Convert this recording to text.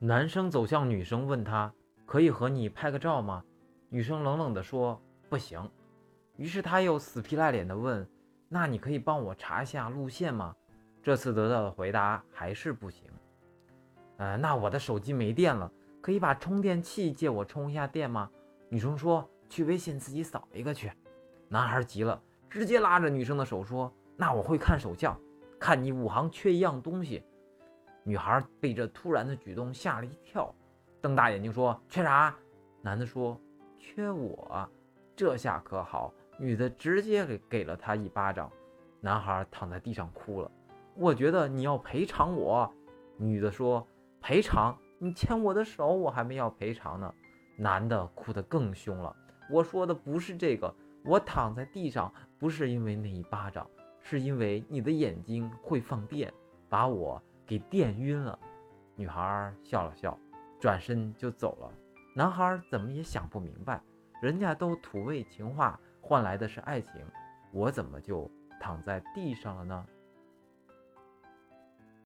男生走向女生，问她可以和你拍个照吗？女生冷冷地说不行。于是他又死皮赖脸地问：“那你可以帮我查一下路线吗？”这次得到的回答还是不行。呃，那我的手机没电了，可以把充电器借我充一下电吗？女生说：“去微信自己扫一个去。”男孩急了，直接拉着女生的手说：“那我会看手相，看你五行缺一样东西。”女孩被这突然的举动吓了一跳，瞪大眼睛说：“缺啥？”男的说：“缺我。”这下可好。女的直接给给了他一巴掌，男孩躺在地上哭了。我觉得你要赔偿我。女的说：“赔偿？你牵我的手，我还没要赔偿呢。”男的哭得更凶了。我说的不是这个，我躺在地上不是因为那一巴掌，是因为你的眼睛会放电，把我给电晕了。女孩笑了笑，转身就走了。男孩怎么也想不明白，人家都土味情话。换来的是爱情，我怎么就躺在地上了呢？